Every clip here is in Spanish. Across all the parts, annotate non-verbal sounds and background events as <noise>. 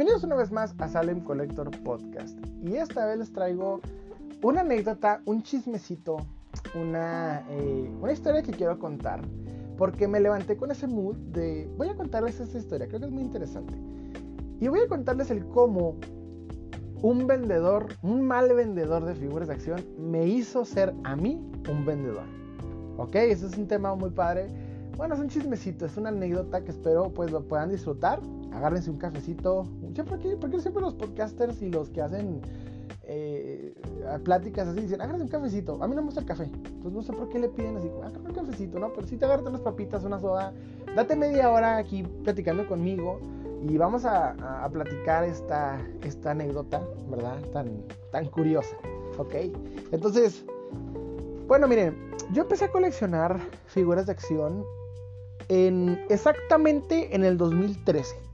Bienvenidos una vez más a Salem Collector Podcast. Y esta vez les traigo una anécdota, un chismecito, una, eh, una historia que quiero contar. Porque me levanté con ese mood de voy a contarles esta historia, creo que es muy interesante. Y voy a contarles el cómo un vendedor, un mal vendedor de figuras de acción, me hizo ser a mí un vendedor. Ok, ese es un tema muy padre. Bueno, es un chismecito, es una anécdota que espero pues lo puedan disfrutar. Agárrense un cafecito. ¿Por qué, siempre los podcasters y los que hacen eh, pláticas así dicen, agárrense un cafecito? A mí no me gusta el café. Entonces no sé por qué le piden así, agárrense un cafecito, ¿no? Pero si te agarran unas papitas, una soda, date media hora aquí platicando conmigo y vamos a, platicar esta, esta anécdota, ¿verdad? Tan, tan curiosa, ¿ok? Entonces, bueno, miren, yo empecé a coleccionar figuras de acción en exactamente en el 2013.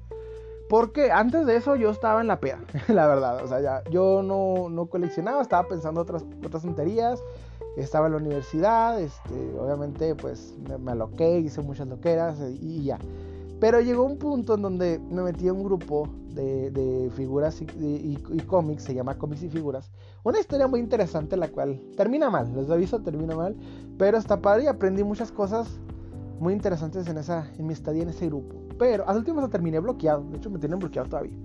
Porque antes de eso yo estaba en la peda, <laughs> la verdad. O sea, ya, yo no, no coleccionaba, estaba pensando otras, otras tonterías. Estaba en la universidad, este, obviamente pues me, me aloqué, hice muchas loqueras y ya. Pero llegó un punto en donde me metí en un grupo de, figuras y, cómics, se llama Cómics y Figuras. Una historia muy interesante, la cual termina mal, les aviso, termina mal, pero está padre y aprendí muchas cosas muy interesantes en, esa, en mi estadía en ese grupo. Pero al último terminé bloqueado, de hecho me tienen bloqueado todavía.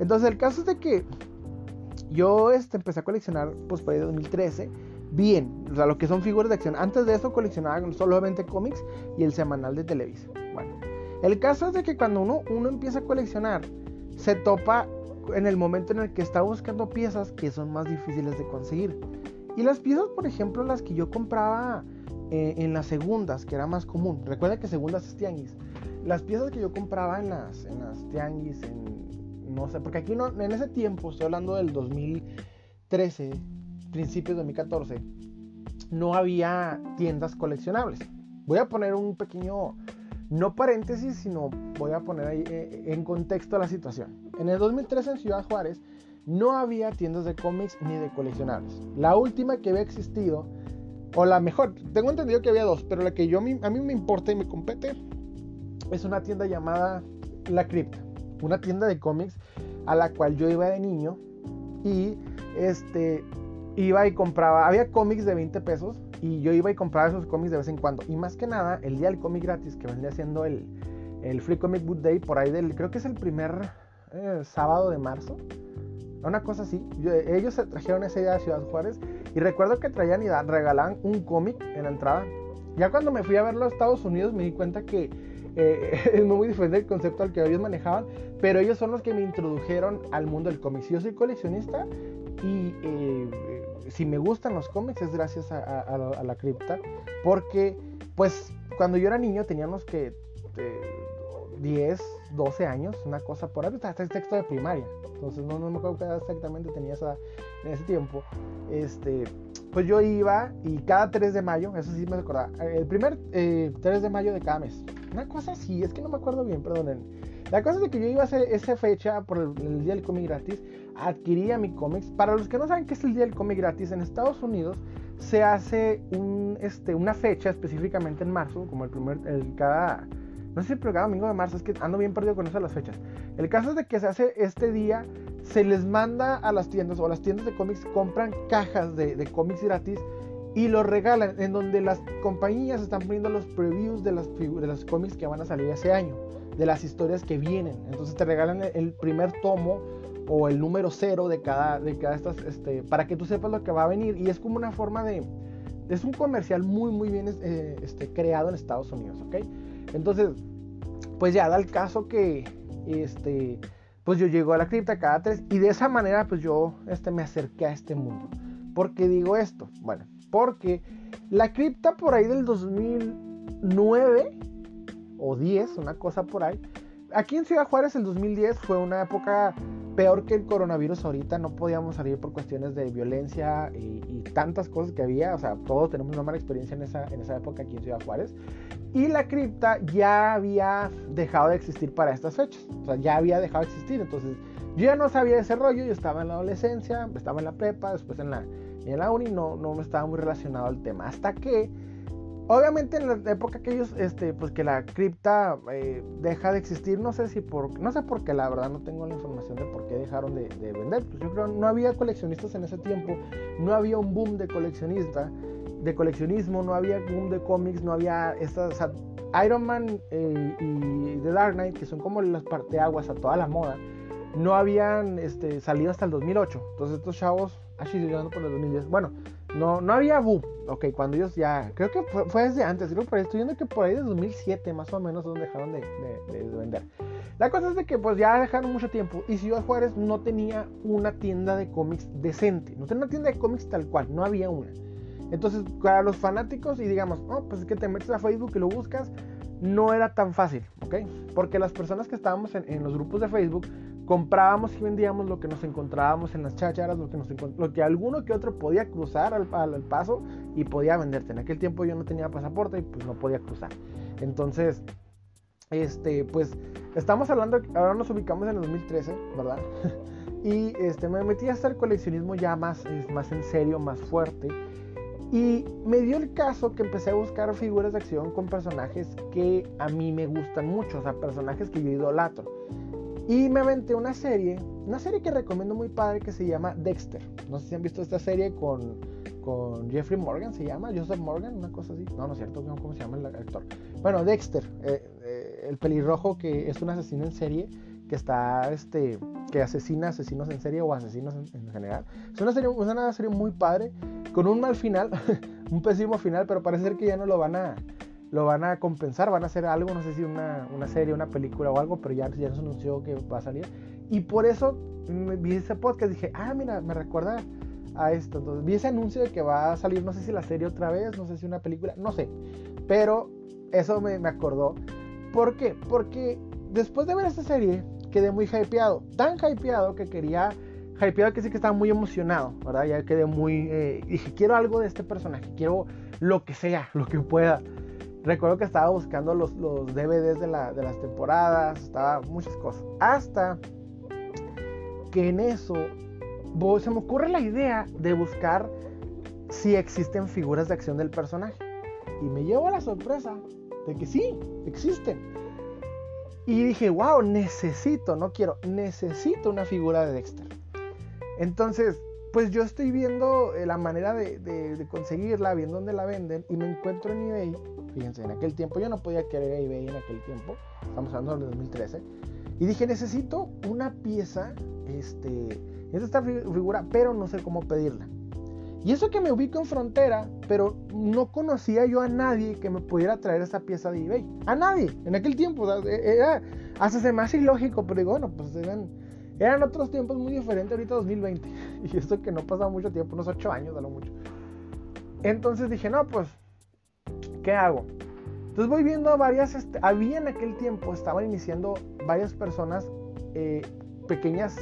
Entonces el caso es de que yo este, empecé a coleccionar pues por ahí de 2013 bien, o sea, lo que son figuras de acción. Antes de eso coleccionaba solamente cómics y el semanal de Televisa. Bueno, el caso es de que cuando uno, uno empieza a coleccionar, se topa en el momento en el que está buscando piezas que son más difíciles de conseguir. Y las piezas, por ejemplo, las que yo compraba eh, en las segundas, que era más común. Recuerda que segundas es tianguis. Las piezas que yo compraba en las, en las tianguis, en, no sé, porque aquí no, en ese tiempo, estoy hablando del 2013, principios de 2014, no había tiendas coleccionables. Voy a poner un pequeño no paréntesis, sino voy a poner ahí eh, en contexto la situación. En el 2013 en Ciudad Juárez no había tiendas de cómics ni de coleccionables. La última que había existido, o la mejor, tengo entendido que había dos, pero la que yo, a mí me importa y me compete es una tienda llamada La Cripta, una tienda de cómics a la cual yo iba de niño y este iba y compraba, había cómics de 20 pesos y yo iba y compraba esos cómics de vez en cuando. Y más que nada, el día del cómic gratis, que vendría siendo el, el Free Comic Book Day, por ahí del, creo que es el primer eh, sábado de marzo. Una cosa así. ellos se trajeron ese día a Ciudad Juárez. Y recuerdo que traían y regalaban un cómic en la entrada. Ya cuando me fui a verlo a Estados Unidos me di cuenta que eh, <laughs> es muy diferente el concepto al que ellos manejaban. Pero ellos son los que me introdujeron al mundo del cómic. Yo soy coleccionista y eh, si me gustan los cómics es gracias a, la, cripta, porque pues cuando yo era niño teníamos que 10, 12 años, una cosa por ahí, hasta el texto de primaria, entonces no, no me acuerdo exactamente tenía esa, en ese tiempo, este, pues yo iba y cada 3 de mayo, eso sí me acordaba, el primer 3 eh, de mayo de cada mes, una cosa así, es que no me acuerdo bien, perdonen. La cosa es que yo iba a hacer esa fecha por el, día del cómic gratis, adquiría mi cómics. Para los que no saben qué es el día del cómic gratis, en Estados Unidos se hace un, este, una fecha específicamente en marzo, como el primer, el cada, no sé si el cada domingo de marzo, es que ando bien perdido con eso de las fechas. El caso es de que se hace este día, se les manda a las tiendas o las tiendas de cómics compran cajas de, de cómics gratis y lo regalan, en donde las compañías están poniendo los previews de las, de los cómics que van a salir ese año de las historias que vienen. Entonces te regalan el primer tomo o el número cero de cada, de cada estas, este, para que tú sepas lo que va a venir. Y es como una forma de... Es un comercial muy, muy bien eh, este, creado en Estados Unidos, ¿ok? Entonces, pues ya da el caso que, este, pues yo llego a la cripta cada tres y de esa manera, pues yo este, me acerqué a este mundo. ¿Por qué digo esto? Bueno, porque la cripta por ahí del 2009 o 10, una cosa por ahí. Aquí en Ciudad Juárez el 2010 fue una época peor que el coronavirus ahorita, no podíamos salir por cuestiones de violencia y, tantas cosas que había, o sea, todos tenemos una mala experiencia en esa, en esa época aquí en Ciudad Juárez. Y la cripta ya había dejado de existir para estas fechas, o sea, ya había dejado de existir, entonces yo ya no sabía ese rollo, yo estaba en la adolescencia, estaba en la prepa, después en la, en la uni, no, no estaba muy relacionado al tema, hasta que Obviamente en la época que ellos, este, pues que la cripta eh, deja de existir, no sé si por, no sé por qué, la verdad no tengo la información de por qué dejaron de, vender. Pues yo creo no había coleccionistas en ese tiempo, no había un boom de coleccionista, de coleccionismo, no había boom de cómics, no había estas, Iron Man eh, y The Dark Knight, que son como las parteaguas a toda la moda, no habían este, salido hasta el 2008. Entonces estos chavos, así llegando por el 2010, bueno, no, no había boom. Ok, cuando ellos ya. Creo que fue, desde antes. Creo que estoy viendo que por ahí de 2007 más o menos donde dejaron de, vender. La cosa es de que pues ya dejaron mucho tiempo. Y Ciudad Juárez no tenía una tienda de cómics decente. No tenía una tienda de cómics tal cual. No había una. Entonces, para los fanáticos, y digamos, oh, pues es que te metes a Facebook y lo buscas, no era tan fácil, ¿ok? Porque las personas que estábamos en los grupos de Facebook comprábamos y vendíamos lo que nos encontrábamos en las chácharas, lo que, nos lo que alguno que otro podía cruzar al, al, paso y podía venderte. En aquel tiempo yo no tenía pasaporte y pues no podía cruzar. Entonces, este, pues estamos hablando, ahora nos ubicamos en el 2013, ¿verdad? <laughs> y este, me metí a hacer coleccionismo ya más, más en serio, más fuerte. Y me dio el caso que empecé a buscar figuras de acción con personajes que a mí me gustan mucho, o sea, personajes que yo idolatro. Y me aventé una serie, una serie que recomiendo muy padre que se llama Dexter. No sé si han visto esta serie con, con Jeffrey Morgan, se llama Joseph Morgan, una cosa así. No, no es cierto, ¿cómo se llama el actor? Bueno, Dexter, eh, eh, el pelirrojo que es un asesino en serie que está, este, que asesina asesinos en serie o asesinos en, general. Es una serie, una serie muy padre, con un mal final, <laughs> un pésimo final, pero parece ser que ya no lo van a lo van a compensar, van a hacer algo, no sé si una, una serie, una película o algo, pero ya, ya se anunció que va a salir. Y por eso me, vi ese podcast, dije, ah, mira, me recuerda a esto. Entonces vi ese anuncio de que va a salir, no sé si la serie otra vez, no sé si una película, no sé. Pero eso me, me acordó. ¿Por qué? Porque después de ver esta serie, quedé muy hypeado. Tan hypeado que quería hypeado que sí que estaba muy emocionado, ¿verdad? Ya quedé muy... Eh, dije, quiero algo de este personaje, quiero lo que sea, lo que pueda. Recuerdo que estaba buscando los, DVDs de, las temporadas, estaba muchas cosas. Hasta que en eso se me ocurre la idea de buscar si existen figuras de acción del personaje. Y me llevo a la sorpresa de que sí, existen. Y dije, wow, necesito, no quiero, necesito una figura de Dexter. Entonces, pues yo estoy viendo eh, la manera de, de, conseguirla, viendo dónde la venden y me encuentro en eBay Fíjense, en aquel tiempo yo no podía querer eBay en aquel tiempo. Estamos hablando del 2013. Y dije, necesito una pieza, este, esta figura, pero no sé cómo pedirla. Y eso que me ubico en frontera, pero no conocía yo a nadie que me pudiera traer esa pieza de eBay. A nadie, en aquel tiempo. E-, era, hasta se me hace ilógico, pero digo, bueno, pues eran, eran otros tiempos muy diferentes ahorita 2020. <laughs> Y esto que no pasaba mucho tiempo, unos 8 años a lo mucho. Entonces dije, no, pues ¿qué hago? Entonces voy viendo varias, este, había en aquel tiempo, estaban iniciando varias personas eh, pequeñas,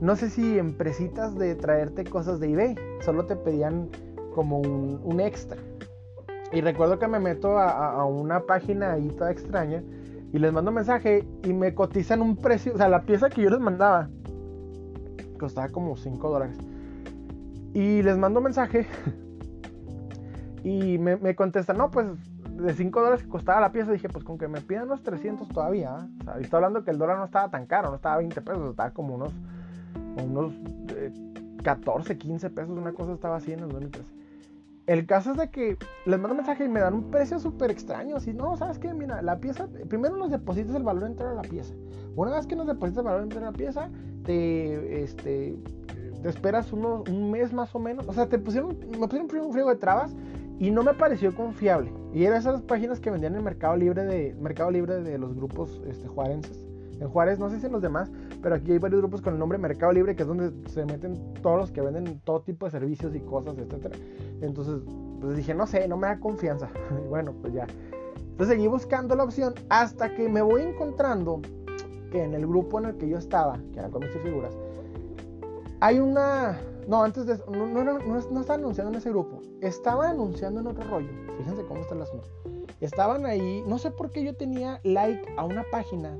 no sé si empresitas de traerte cosas de eBay, solo te pedían como un, extra. Y recuerdo que me meto a, una página ahí toda extraña y les mando mensaje y me cotizan un precio, o sea, la pieza que yo les mandaba costaba como 5 dólares. Y les mando mensaje Y me, me contestan, no, pues de 5 dólares que costaba la pieza, dije, pues con que me pidan unos 300 todavía. ¿eh? O sea, estoy hablando que el dólar no estaba tan caro, no estaba 20 pesos, estaba como unos, unos 14, eh, 15 pesos, una cosa estaba así en el 2013. El caso es de que les mando un mensaje y me dan un precio súper extraño. Así, no, ¿sabes qué? Mira, la pieza, primero nos depositas el valor entero de la pieza. Una vez que nos depositas el valor entero de la pieza, te, este, te esperas un mes más o menos. O sea, te pusieron, me pusieron un frío de trabas y no me pareció confiable. Y eran esas páginas que vendían en Mercado Libre de, Mercado Libre de los grupos este, juarenses. En Juárez, no sé si en los demás, pero aquí hay varios grupos con el nombre Mercado Libre, que es donde se meten todos los que venden todo tipo de servicios y cosas, etc. Entonces, pues dije, no sé, no me da confianza. <laughs> y bueno, pues ya. Entonces seguí buscando la opción hasta que me voy encontrando que en el grupo en el que yo estaba, que era con mis figuras, hay una, no, antes de eso, no, no, no, no, estaba anunciando en ese grupo. Estaba anunciando en otro rollo. Fíjense cómo está el asunto. Estaban ahí, no sé por qué yo tenía like a una página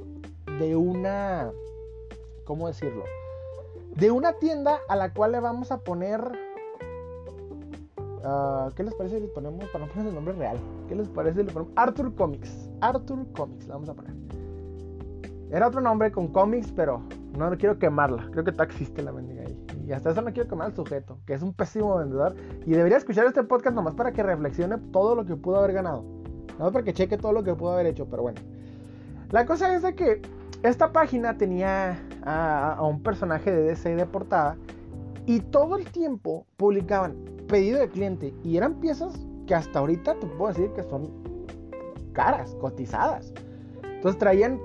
de una, ¿cómo decirlo? De una tienda a la cual le vamos a poner, ah, ¿qué les parece si le ponemos, para no poner el nombre real, ¿qué les parece si le ponemos Arthur Comics? Arthur Comics, la vamos a poner. Era otro nombre con cómics, pero no quiero quemarla. Creo que todavía existe la mendiga ahí. Y hasta eso no quiero quemar al sujeto, que es un pésimo vendedor. Y debería escuchar este podcast nomás para que reflexione todo lo que pudo haber ganado. No para que cheque todo lo que pudo haber hecho, pero bueno. La cosa es de que esta página tenía a, un personaje de DC de portada y todo el tiempo publicaban pedido de cliente y eran piezas que hasta ahorita te puedo decir que son caras, cotizadas. Entonces traían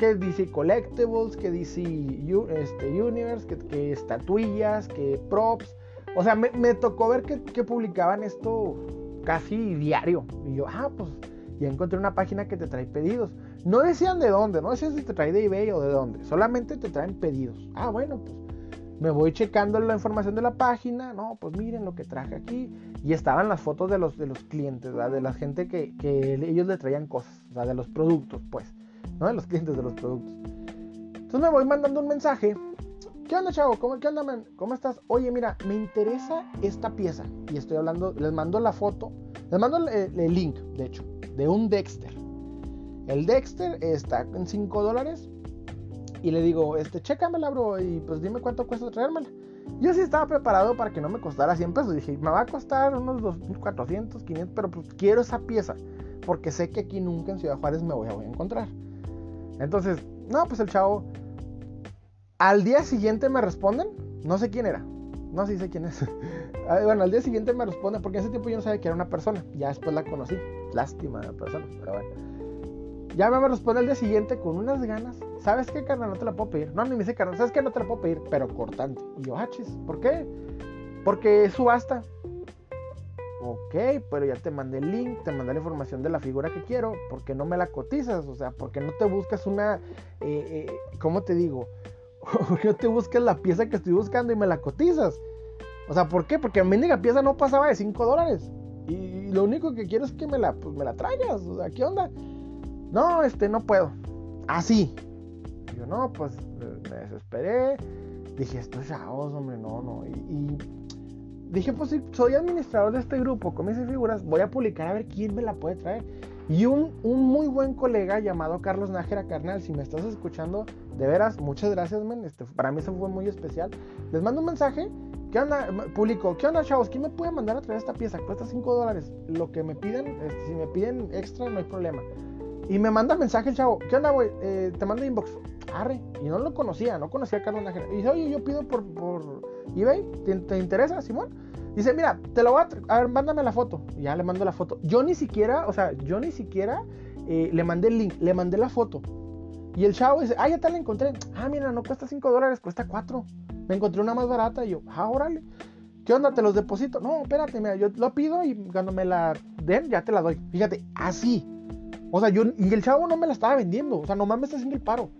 que DC Collectibles, que DC este, Universe, que, estatuillas, que props. O sea, me, tocó ver que, que, publicaban esto casi diario. Y yo, ah, pues ya encontré una página que te trae pedidos. No decían de dónde, no decían si te trae de eBay o de dónde. Solamente te traen pedidos. Ah, bueno, pues me voy checando la información de la página. No, pues miren lo que traje aquí. Y estaban las fotos de los, de los clientes, de la gente que, que ellos le traían cosas, de los productos, pues. ¿No? De los clientes de los productos. Entonces me voy mandando un mensaje. ¿Qué onda, chavo? ¿Cómo, ¿Qué onda, man? ¿Cómo estás? Oye, mira, me interesa esta pieza. Y estoy hablando, les mando la foto, les mando el, link, de hecho, de un Dexter. El Dexter está en 5 dólares. Y le digo, este, chécamela, bro. Y pues dime cuánto cuesta traérmela. Yo sí estaba preparado para que no me costara 100 pesos. Dije, me va a costar unos 2.400, 500, pero pues quiero esa pieza. Porque sé que aquí nunca en Ciudad Juárez me voy a encontrar. Entonces, no, pues el chavo. Al día siguiente me responden. No sé quién era. No sé si sé quién es. <laughs> Ah, bueno, al día siguiente me responden. Porque en ese tiempo yo no sabía que era una persona. Ya después la conocí. Lástima la persona. Pero bueno. Ya me responde al día siguiente con unas ganas. ¿Sabes qué, carnal? No te la puedo pedir. No, ni me dice carnal. ¿Sabes qué? No te la puedo pedir. Pero cortante. Y yo, ah, ¿Por qué? Porque es subasta. Ok, pero ya te mandé el link, te mandé la información de la figura que quiero, ¿por qué no me la cotizas? O sea, ¿por qué no te buscas una, eh, eh, ¿cómo te digo? <laughs> ¿Por qué no te buscas la pieza que estoy buscando y me la cotizas? O sea, ¿por qué? Porque mi mendiga pieza no pasaba de 5 dólares. Y lo único que quiero es que me la, pues, me la traigas. O sea, ¿qué onda? No, este, no puedo. Así. yo, no, pues me desesperé. Dije, estos chavos, hombre, no, no. y dije, pues si soy administrador de este grupo con mis figuras, voy a publicar a ver quién me la puede traer. Y un, muy buen colega llamado Carlos Nájera Carnal, si me estás escuchando, de veras, muchas gracias, men. Este, para mí eso fue muy especial. Les mando un mensaje. ¿Qué onda? Publico. ¿Qué onda, chavos? ¿Quién me puede mandar a traer esta pieza? Cuesta 5 dólares. Lo que me piden, este, si me piden extra, no hay problema. Y me manda mensaje el chavo. ¿Qué onda, güey? Eh, te mando inbox. Arre. Y no lo conocía, no conocía a Carlos Nájera. Y dice, oye, yo pido por, por eBay. ¿Te, interesa, Simón? Dice, mira, te lo voy a... A ver, mándame la foto. Y ya le mando la foto. Yo ni siquiera, o sea, yo ni siquiera eh, le mandé el link, le mandé la foto. Y el chavo dice, ah, ya te la encontré. Ah, mira, no cuesta 5 dólares, cuesta 4. Me encontré una más barata. Y yo, ah, órale. ¿Qué onda? ¿Te los deposito? No, espérate, mira, yo lo pido y cuando me la den, ya te la doy. Fíjate, así. O sea, yo, y el chavo no me la estaba vendiendo. O sea, nomás me está haciendo el paro.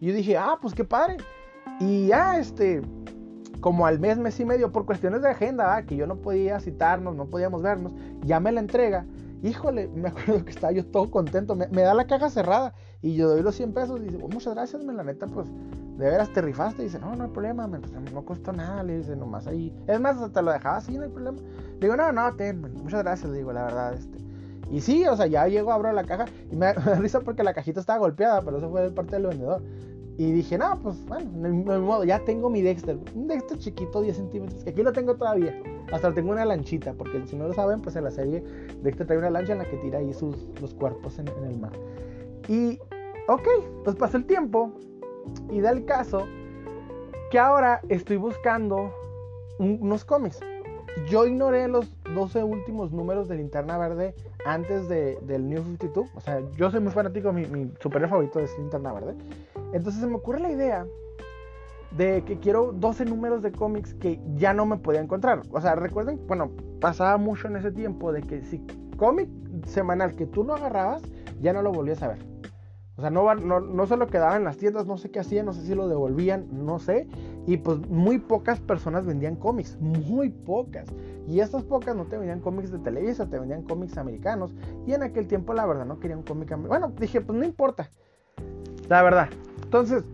Y yo dije, ah, pues qué padre. Y ya, este, como al mes, mes y medio, por cuestiones de agenda, que yo no podía citarnos, no podíamos vernos, ya me la entrega. Híjole, <laughs> me acuerdo que estaba yo todo contento. Me, da la caja cerrada y yo doy los 100 pesos. Y dice, oh, muchas gracias, me la neta, pues de veras te rifaste. Dice, no, no hay problema, pues, no costó nada. Le dice, nomás ahí. Es más, hasta lo dejaba así, no hay problema. Le digo, no, no, ten, muchas gracias, le digo, la verdad, este. Y sí, o sea, ya llego, abro la caja y <laughs> me da risa porque la cajita estaba golpeada, pero eso fue de parte del vendedor. Y dije, no, pues bueno, de modo, ya tengo mi Dexter. Un Dexter chiquito, 10 centímetros, que aquí lo tengo todavía. Hasta tengo una lanchita, porque si no lo saben, pues en la serie Dexter trae una lancha en la que tira ahí sus, los cuerpos en, el mar. Y, ok, pues pasó el tiempo y da el caso que ahora estoy buscando unos cómics. Yo ignoré los 12 últimos números de Linterna Verde antes de, del New 52. O sea, yo soy muy fanático, mi, mi superhéroe favorito es Linterna Verde. Entonces se me ocurre la idea de que quiero 12 números de cómics que ya no me podía encontrar. O sea, recuerden, bueno, pasaba mucho en ese tiempo de que si cómic semanal que tú no agarrabas, ya no lo volvías a ver. O sea, no, no, no se lo quedaba en las tiendas, no sé qué hacían, no sé si lo devolvían, no sé. Y pues muy pocas personas vendían cómics, muy pocas. Y estas pocas no te vendían cómics de Televisa, te vendían cómics americanos. Y en aquel tiempo la verdad no quería un cómic americano. Bueno, dije, pues no importa. La verdad, entonces,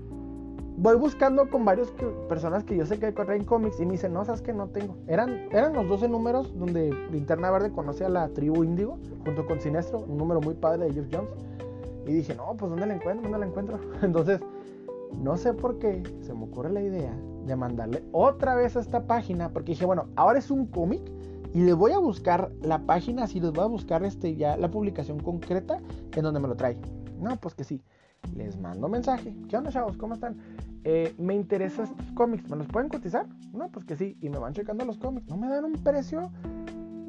voy buscando con varias personas que yo sé que corren cómics y me dicen, no, sabes que no tengo. Eran, eran los 12 números donde Linterna Verde conoce a la tribu Índigo junto con Sinestro, un número muy padre de Jeff Jones. Y dije, no, pues ¿dónde la encuentro? ¿Dónde la encuentro? <laughs> Entonces, no sé por qué se me ocurre la idea de mandarle otra vez a esta página, porque dije, bueno, ahora es un cómic y le voy a buscar la página, así les voy a buscar este, ya la publicación concreta en donde me lo trae. No, pues que sí. Les mando mensaje. ¿Qué onda, chavos? ¿Cómo están? Eh, me interesan estos cómics. ¿Me los pueden cotizar? No, pues que sí. Y me van checando los cómics. No me dan un precio.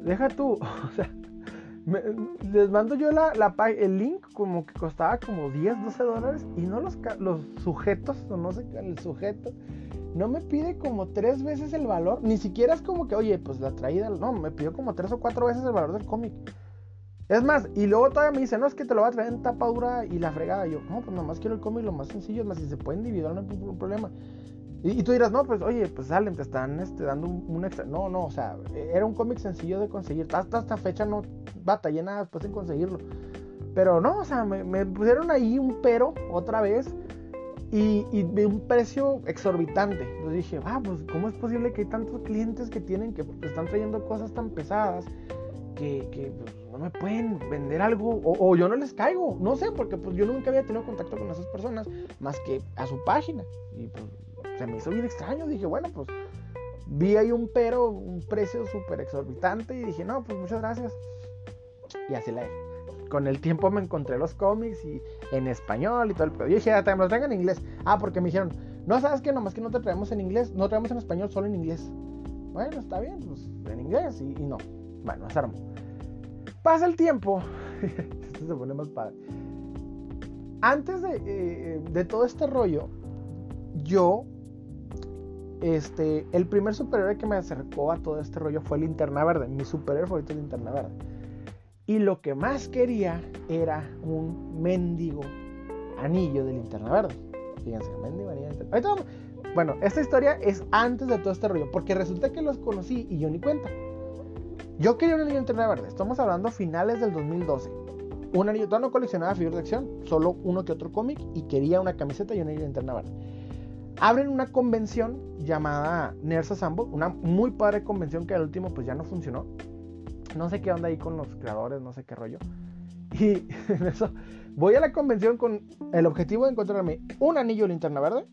Deja tú. <laughs> O sea, les mando yo la, el link como que costaba como 10, 12 dólares. Y no los, los sujetos, o no sé, el sujeto no me pide como tres veces el valor. Ni siquiera es como que, oye, pues la traída. No, me pidió como tres o cuatro veces el valor del cómic. Es más, y luego todavía me dice, no, es que te lo va a traer en tapa dura y la fregada. yo, no, pues nomás quiero el cómic lo más sencillo, es más, si se puede individuar no hay ningún problema. Y, tú dirás, no, pues oye, pues salen, te están este, dando un, extra. No, no, o sea, era un cómic sencillo de conseguir. Hasta esta fecha no batallé nada después en conseguirlo. Pero no, o sea, me, pusieron ahí un pero otra vez y, y, de un precio exorbitante. Entonces dije, ah, pues, ¿cómo es posible que hay tantos clientes que tienen que están trayendo cosas tan pesadas que, que pues, no me pueden vender algo o, yo no les caigo, no sé, porque pues yo nunca había tenido contacto con esas personas más que a su página. Y pues se me hizo bien extraño, dije, bueno, pues vi ahí un pero, un precio súper exorbitante y dije, no, pues muchas gracias y así la Con el tiempo me encontré los cómics y en español y todo el pedo. Yo dije, ah, me los traigan en inglés. Ah, porque me dijeron, no sabes que nomás que no te traemos en inglés, no traemos en español, solo en inglés. Bueno, está bien, pues en inglés y, no. Bueno, se. Pasa el tiempo. <laughs> Esto se pone más padre. Antes de, eh, de, todo este rollo, yo, este, el primer superhéroe que me acercó a todo este rollo fue Linterna Verde. Mi superhéroe favorito es Linterna Verde. Y lo que más quería era un mendigo anillo de Linterna Verde. Fíjense, mendigo anillo de Linterna Verde. Bueno, esta historia es antes de todo este rollo, porque resulta que los conocí y yo ni cuenta. Yo quería un anillo de linterna verde. Estamos hablando finales del 2012. Un anillo, todavía no coleccionaba figuras de acción, solo uno que otro cómic y quería una camiseta y un anillo de linterna verde. Abren una convención llamada Nerds Assemble, una muy padre convención que al último pues ya no funcionó. No sé qué onda ahí con los creadores, no sé qué rollo. Y <laughs> en eso voy a la convención con el objetivo de encontrarme un anillo de linterna verde,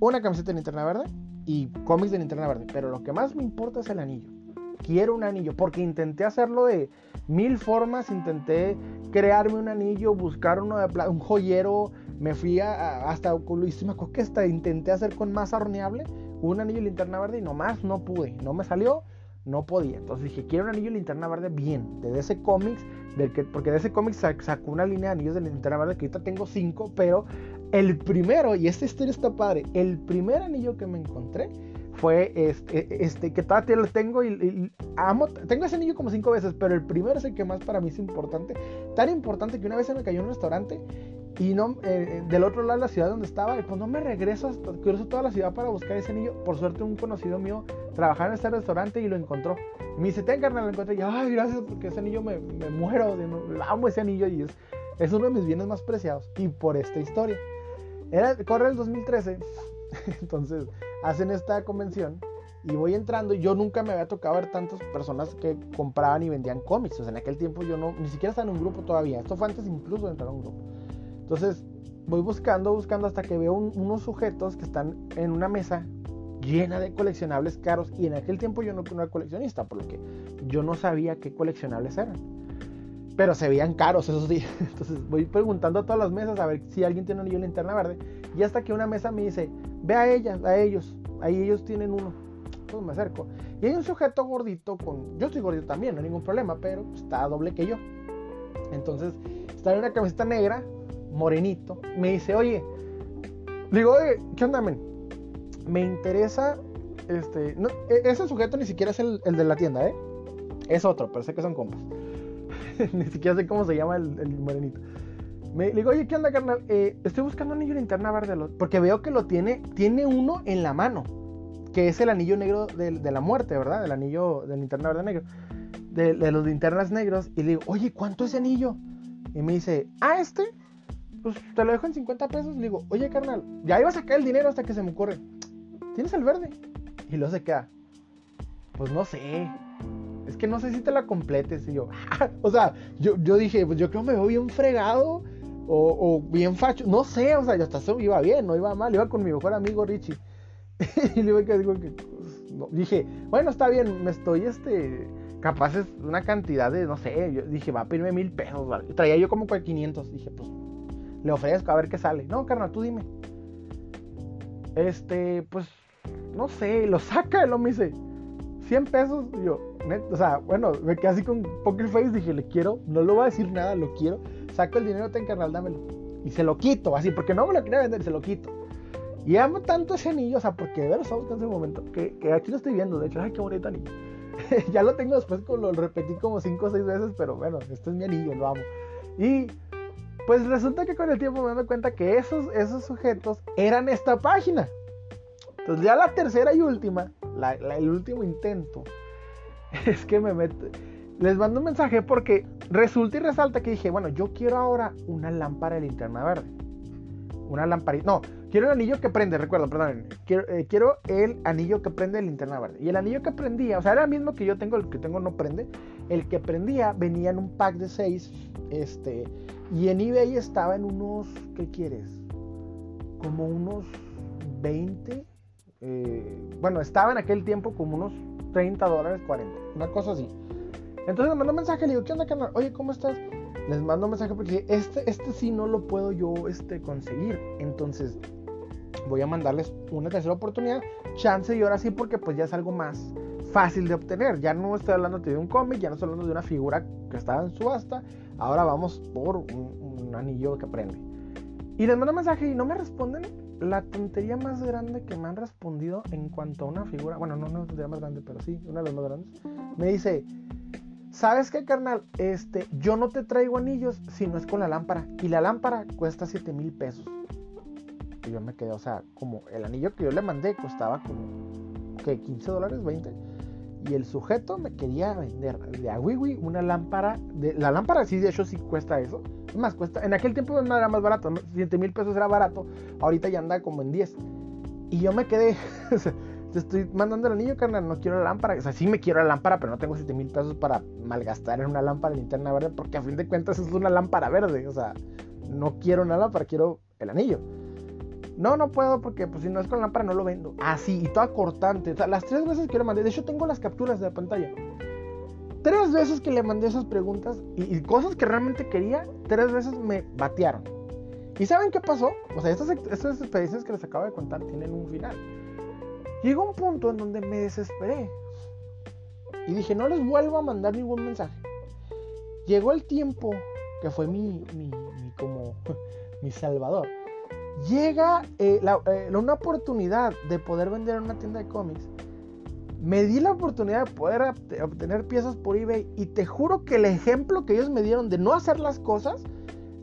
una camiseta de linterna verde y cómics de linterna verde. Pero lo que más me importa es el anillo quiero un anillo, porque intenté hacerlo de mil formas, intenté crearme un anillo, buscar uno de un joyero, me fui a, hasta, me acuerdo que hasta intenté hacer con masa horneable un anillo de linterna verde y nomás no pude, no me salió, no podía. Entonces dije, quiero un anillo de linterna verde bien, de ese Comics, del que, porque de ese cómics sacó una línea de anillos de linterna verde que ahorita tengo cinco, pero el primero, y esta historia está padre, el primer anillo que me encontré fue este, este que todavía lo tengo y, amo, tengo ese anillo como cinco veces, pero el primero es el que más para mí es importante, tan importante que una vez se me cayó en un restaurante y no, eh, del otro lado de la ciudad donde estaba, y pues no me regreso, cruzo toda la ciudad para buscar ese anillo, por suerte un conocido mío trabajaba en ese restaurante y lo encontró, me dice, ten carnal, lo encontré, y ay, gracias, porque ese anillo me, me muero, amo ese anillo y es, es uno de mis bienes más preciados, y por esta historia. Era, corre el 2013, <laughs> entonces hacen esta convención y voy entrando y yo nunca me había tocado ver tantas personas que compraban y vendían cómics. O sea, en aquel tiempo yo no, ni siquiera estaba en un grupo todavía. Esto fue antes incluso de entrar a un grupo. Entonces voy buscando, buscando hasta que veo unos sujetos que están en una mesa llena de coleccionables caros. Y en aquel tiempo yo no era coleccionista, por lo que yo no sabía qué coleccionables eran. Pero se veían caros esos días. <laughs> Entonces voy preguntando a todas las mesas a ver si alguien tiene un anillo de linterna verde. Y hasta que una mesa me dice, ve a ellas, a ellos. Ahí ellos tienen uno. Pues me acerco. Y hay un sujeto gordito con... Yo soy gordito también, no hay ningún problema, pero está doble que yo. Entonces, está en una camiseta negra, morenito. Me dice, oye, digo, oye, ¿qué onda, men? Me interesa, este, e, ese sujeto ni siquiera es el, de la tienda, ¿eh? Es otro, pero sé que son compas. <laughs> ni siquiera sé cómo se llama el, el morenito. Me, digo, oye, ¿qué onda, carnal? Eh, estoy buscando un anillo de linterna verde. Porque veo que lo tiene, tiene uno en la mano. Que es el anillo negro de, la muerte, ¿verdad? El anillo de linterna verde negro. De, los linternas negros. Y le digo, oye, ¿cuánto es ese anillo? Y me dice, ah, este. Pues te lo dejo en 50 pesos. Le digo, oye, carnal, ya iba a sacar el dinero hasta que se me ocurre. ¿Tienes el verde? Y luego se queda. Pues no sé. Es que no sé si te la completes. Y yo, <laughs> o sea, yo, yo dije, pues yo creo que me veo bien fregado. O, bien facho. No sé, o sea, yo hasta iba bien, no iba mal. Iba con mi mejor amigo Richie. <laughs> y le digo que, pues, dije, bueno, está bien, me estoy este capaz es una cantidad de, no sé, yo dije, va a pedirme mil pesos, ¿vale? Traía yo como 500, dije, pues, le ofrezco a ver qué sale. No, carnal, tú dime. Este, pues, no sé, <laughs> lo saca, lo me dice, 100 pesos, yo, o sea, bueno, me quedé así con poker face, dije, le quiero, no le voy a decir nada, lo quiero, saco el dinero, ten carnal, dámelo. Y se lo quito, así, porque no me lo quería vender, se lo quito. Y amo tanto ese anillo, o sea, porque de ver los ojos en ese momento, que, que aquí lo estoy viendo, de hecho, ay, qué bonito anillo. <laughs> ya lo tengo después, lo repetí como 5 o 6 veces, pero bueno, este es mi anillo, lo amo. Y pues resulta que con el tiempo me doy cuenta que esos, esos sujetos eran esta página. Entonces ya la tercera y última, el último intento, <laughs> es que me meto, les mando un mensaje porque resulta y resalta que dije, bueno, yo quiero ahora una lámpara de linterna verde. Una lamparita, no, Quiero el anillo que prende, recuerdo, perdón. Eh, quiero, el anillo que prende la linterna verde. Y el anillo que prendía, o sea, era el mismo que yo tengo, el que tengo no prende. El que prendía venía en un pack de 6. Este. Y en eBay estaba en unos. ¿Qué quieres? Como unos 20. Eh, bueno, estaba en aquel tiempo como unos 30 dólares, 40. Una cosa así. Entonces me mandó un mensaje, le digo, ¿qué onda, canal? Oye, ¿cómo estás? Les mando un mensaje porque este, este sí no lo puedo yo este, conseguir. Entonces, voy a mandarles una tercera oportunidad, chance y ahora sí porque pues ya es algo más fácil de obtener. Ya no estoy hablando de un cómic, ya no estoy hablando de una figura que estaba en subasta, ahora vamos por un, anillo que prende. Y les mando un mensaje y no me responden. La tontería más grande que me han respondido en cuanto a una figura, bueno, no una tontería más grande, pero sí, una de las más grandes, me dice, ¿sabes qué, carnal? Este, yo no te traigo anillos si no es con la lámpara. Y la lámpara cuesta 7 mil pesos yo me quedé, o sea, como el anillo que yo le mandé costaba como, ¿qué? 15 dólares, 20. Y el sujeto me quería vender de Awiwi una lámpara. La lámpara sí, de hecho, sí cuesta eso. Es más, cuesta. En aquel tiempo no era más barato. 7 mil pesos era barato. Ahorita ya anda como en 10. Y yo me quedé. <laughs> te estoy mandando el anillo, carnal. No quiero la lámpara. O sea, sí me quiero la lámpara, pero no tengo 7 mil pesos para malgastar en una lámpara de linterna verde. Porque a fin de cuentas es una lámpara verde. O sea, no quiero una lámpara, quiero el anillo. No, no puedo porque pues si no es con lámpara no lo vendo. Así, y toda cortante. O las tres veces que le mandé, de hecho tengo las capturas de la pantalla. Tres veces que le mandé esas preguntas y, cosas que realmente quería, tres veces me batearon. ¿Y saben qué pasó? O sea, estas, estas experiencias que les acabo de contar tienen un final. Llegó un punto en donde me desesperé. Y dije, no les vuelvo a mandar ningún mensaje. Llegó el tiempo que fue mi, mi, mi como <laughs> mi salvador llega eh, eh, una oportunidad de poder vender en una tienda de cómics. Me di la oportunidad de poder obtener piezas por eBay y te juro que el ejemplo que ellos me dieron de no hacer las cosas,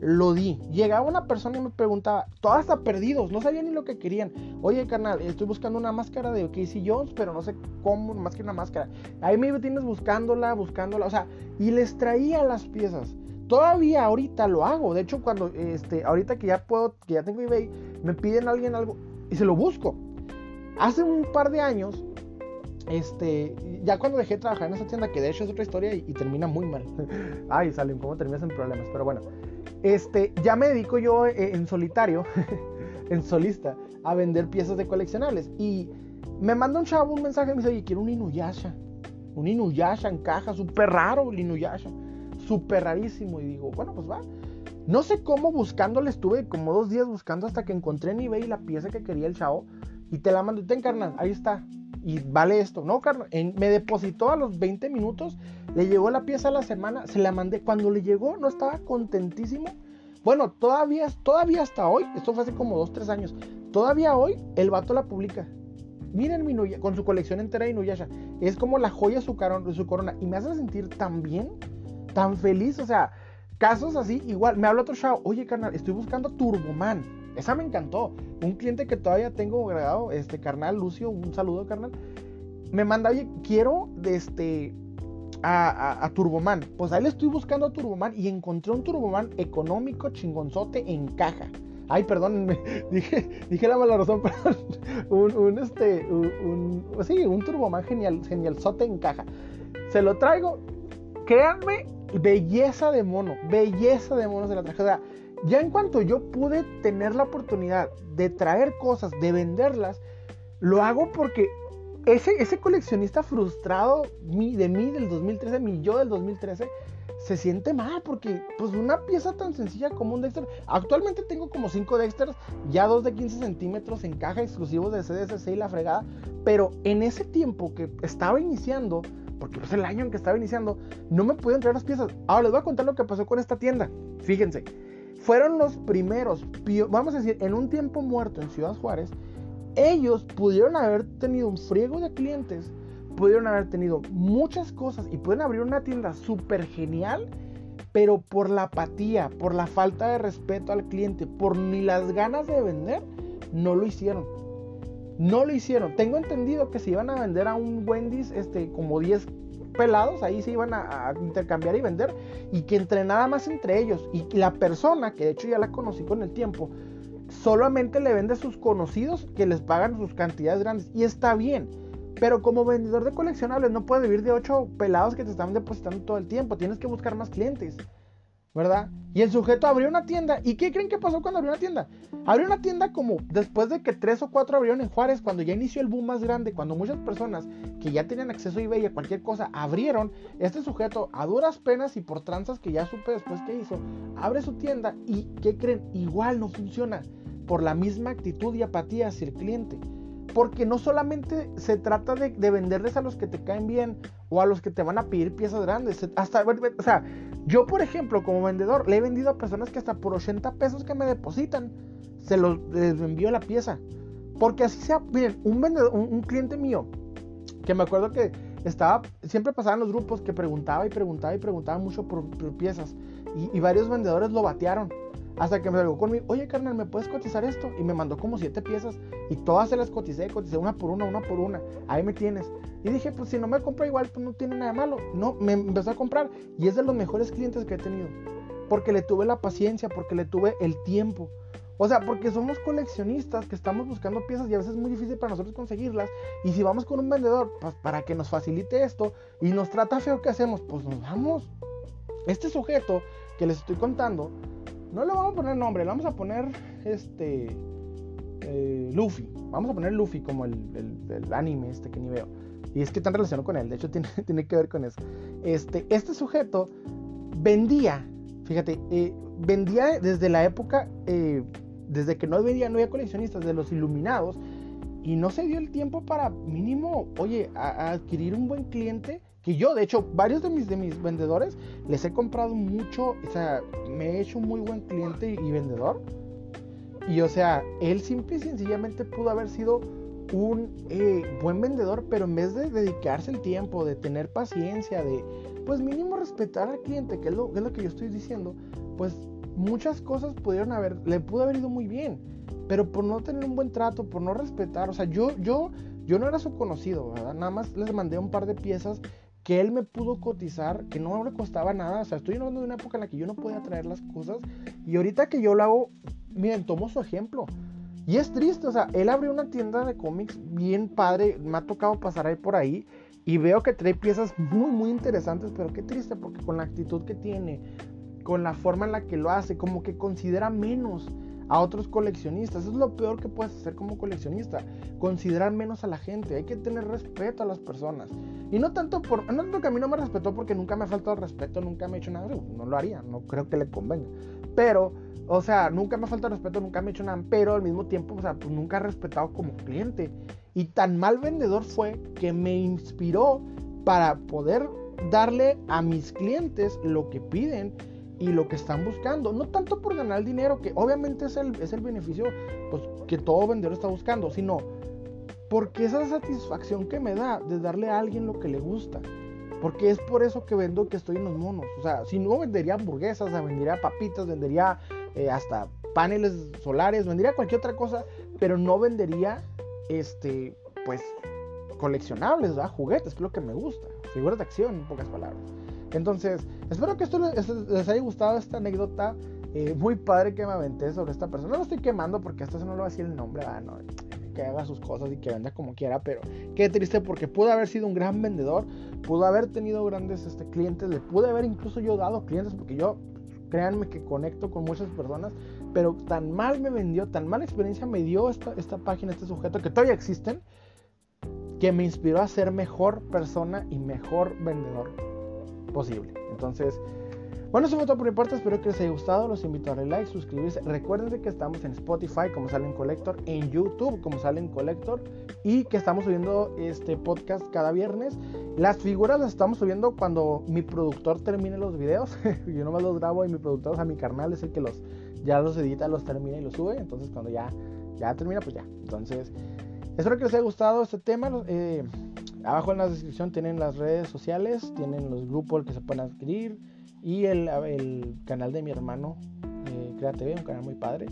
lo di. Llegaba una persona y me preguntaba, todas hasta perdidos, no sabían ni lo que querían. Oye, carnal, estoy buscando una máscara de Casey Jones, pero no sé cómo, más que una máscara. Ahí me tienes buscándola, buscándola, o sea, y les traía las piezas. Todavía ahorita lo hago. De hecho, cuando este, ahorita que ya puedo, que ya tengo eBay, me piden a alguien algo y se lo busco. Hace un par de años, este, ya cuando dejé de trabajar en esa tienda, que de hecho es otra historia y, termina muy mal. <laughs> Ay, salen, cómo terminas en problemas. Pero bueno, este, ya me dedico yo eh, en solitario, <laughs> en solista, a vender piezas de coleccionables. Y me manda un chavo un mensaje y me dice, oye, quiero un Inuyasha. Un Inuyasha en caja, súper raro el Inuyasha súper rarísimo. Y digo, bueno, pues va. No sé cómo buscándole, estuve como dos días buscando hasta que encontré en eBay la pieza que quería el chavo. Y te la mando, ten carnal, ahí está. Y vale esto. No, carnal, me depositó a los 20 minutos. Le llegó la pieza a la semana, se la mandé. Cuando le llegó, no estaba contentísimo. Bueno, todavía, todavía hasta hoy, esto fue hace como 2, 3 años. Todavía hoy el vato la publica. Miren mi con su colección entera de Inuyasha. Es como la joya su, su corona. Y me hace sentir tan bien tan feliz, o sea, casos así, igual, me habla otro chavo, oye carnal, estoy buscando Turboman, esa me encantó, un cliente que todavía tengo agregado, este carnal Lucio, un saludo carnal, me manda, oye, quiero de este, a, Turboman. Pues ahí le estoy buscando a Turboman y encontré un Turboman económico chingonzote en caja. Ay, perdón, <laughs> dije, dije la mala razón, <laughs> perdón. Un, un este, un, sí, un Turboman genial, genialzote en caja. Se lo traigo, créanme, belleza de mono, belleza de mono se la traje. O sea, ya en cuanto yo pude tener la oportunidad de traer cosas, de venderlas, lo hago porque ese, ese coleccionista frustrado de mí del 2013, mi yo del 2013, se siente mal porque pues una pieza tan sencilla como un Dexter, actualmente tengo como 5 Dexters, ya dos de 15 centímetros en caja exclusivos de CDSC y la fregada, pero en ese tiempo que estaba iniciando, porque es el año en que estaba iniciando, no me pudieron traer las piezas. Ahora les voy a contar lo que pasó con esta tienda. Fíjense, fueron los primeros, vamos a decir, en un tiempo muerto en Ciudad Juárez, ellos pudieron haber tenido un friego de clientes, pudieron haber tenido muchas cosas y pueden abrir una tienda súper genial, pero por la apatía, por la falta de respeto al cliente, por ni las ganas de vender, no lo hicieron. No lo hicieron. Tengo entendido que se iban a vender a un Wendy's este, como 10 pelados, ahí se iban a, a, intercambiar y vender, y que entre nada más entre ellos. Y la persona, que de hecho ya la conocí con el tiempo, solamente le vende a sus conocidos que les pagan sus cantidades grandes. Y está bien. Pero como vendedor de coleccionables no puedes vivir de 8 pelados que te están depositando todo el tiempo. Tienes que buscar más clientes. ¿Verdad? Y el sujeto abrió una tienda. ¿Y qué creen que pasó cuando abrió una tienda? Abrió una tienda como después de que tres o cuatro abrieron en Juárez, cuando ya inició el boom más grande, cuando muchas personas que ya tenían acceso a eBay a cualquier cosa abrieron. Este sujeto, a duras penas y por tranzas que ya supe después que hizo, abre su tienda y ¿qué creen? Igual no funciona por la misma actitud y apatía hacia el cliente. Porque no solamente se trata de, venderles a los que te caen bien o a los que te van a pedir piezas grandes. Hasta, o sea, yo por ejemplo como vendedor le he vendido a personas que hasta por 80 pesos que me depositan se los les envío la pieza. Porque así sea, miren, un vendedor, un, cliente mío que me acuerdo que estaba, siempre pasaban los grupos que preguntaba y preguntaba y preguntaba mucho por, piezas. Y, y, varios vendedores lo batearon. Hasta que me salgo conmigo, oye carnal, ¿me puedes cotizar esto? Y me mandó como siete piezas y todas se las coticé, coticé una por una, una por una. Ahí me tienes. Y dije, pues si no me compra igual, pues no tiene nada malo. No, me empezó a comprar y es de los mejores clientes que he tenido. Porque le tuve la paciencia, porque le tuve el tiempo. O sea, porque somos coleccionistas que estamos buscando piezas y a veces es muy difícil para nosotros conseguirlas. Y si vamos con un vendedor, pues para que nos facilite esto y nos trata feo, ¿qué hacemos? Pues nos vamos. Este sujeto que les estoy contando no le vamos a poner nombre, le vamos a poner este. Eh, Luffy. Vamos a poner Luffy como el, anime este que ni veo. Y es que está relacionado con él, de hecho <laughs> tiene, tiene que ver con eso. Este, este sujeto vendía, fíjate, eh, vendía desde la época, eh, desde que no vendía, no había coleccionistas, de los iluminados, y no se dio el tiempo para mínimo, oye, adquirir un buen cliente que yo, de hecho, varios de mis, de mis vendedores les he comprado mucho, o sea, me he hecho un muy buen cliente y, vendedor. Y o sea, él simple y sencillamente pudo haber sido un eh, buen vendedor, pero en vez de dedicarse el tiempo, de tener paciencia, de pues mínimo respetar al cliente, que es lo, que, es lo que yo estoy diciendo, pues muchas cosas pudieron haber, le pudo haber ido muy bien, pero por no tener un buen trato, por no respetar, o sea, yo, yo, yo no era su conocido, ¿verdad? Nada más les mandé un par de piezas que él me pudo cotizar, que no le costaba nada. O sea, estoy hablando de una época en la que yo no podía traer las cosas. Y ahorita que yo lo hago, miren, tomo su ejemplo. Y es triste, o sea, él abrió una tienda de cómics bien padre. Me ha tocado pasar ahí por ahí. Y veo que trae piezas muy, muy interesantes. Pero qué triste, porque con la actitud que tiene, con la forma en la que lo hace, como que considera menos a otros coleccionistas. Eso es lo peor que puedes hacer como coleccionista. Considerar menos a la gente. Hay que tener respeto a las personas. Y no tanto por. No tanto que a mí no me respetó porque nunca me ha faltado respeto, nunca me ha hecho nada. No lo haría, no creo que le convenga. Pero, o sea, nunca me ha faltado respeto, nunca me ha hecho nada. Pero al mismo tiempo, o sea, pues nunca he respetado como cliente. Y tan mal vendedor fue que me inspiró para poder darle a mis clientes lo que piden y lo que están buscando. No tanto por ganar dinero, que obviamente es el, es el beneficio pues, que todo vendedor está buscando, sino porque esa satisfacción que me da de darle a alguien lo que le gusta. Porque es por eso que vendo que estoy en los monos. O sea, si no vendería hamburguesas, vendería papitas, vendería eh, hasta paneles solares, vendería cualquier otra cosa, pero no vendería, este, pues, coleccionables, ¿verdad? juguetes, que es lo que me gusta. figuras de acción, en pocas palabras. Entonces, espero que esto les, haya gustado esta anécdota eh, muy padre que me aventé sobre esta persona. No lo estoy quemando porque hasta eso no le va a decir el nombre, ¿no? que haga sus cosas y que venda como quiera, pero qué triste porque pudo haber sido un gran vendedor, pudo haber tenido grandes este, clientes, le pude haber incluso yo dado clientes porque yo, créanme que conecto con muchas personas, pero tan mal me vendió, tan mala experiencia me dio esta, esta página, este sujeto, que todavía existen, que me inspiró a ser mejor persona y mejor vendedor posible. Entonces, bueno, eso fue todo por mi parte. Espero que les haya gustado. Los invito a darle like, suscribirse. Recuerden que estamos en Spotify como Salen Collector, en YouTube como Salen Collector y que estamos subiendo este podcast cada viernes. Las figuras las estamos subiendo cuando mi productor termine los videos. <laughs> Yo no me los grabo y mi productor, o sea, mi carnal es el que los ya los edita, los termina y los sube. Entonces, cuando ya, ya termina, pues ya. Entonces, espero que les haya gustado este tema. Eh, abajo en la descripción tienen las redes sociales, tienen los grupos que se pueden adquirir y el, el canal de mi hermano, eh, un canal muy padre.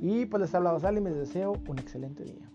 Y pues les ha hablado Sal y les deseo un excelente día.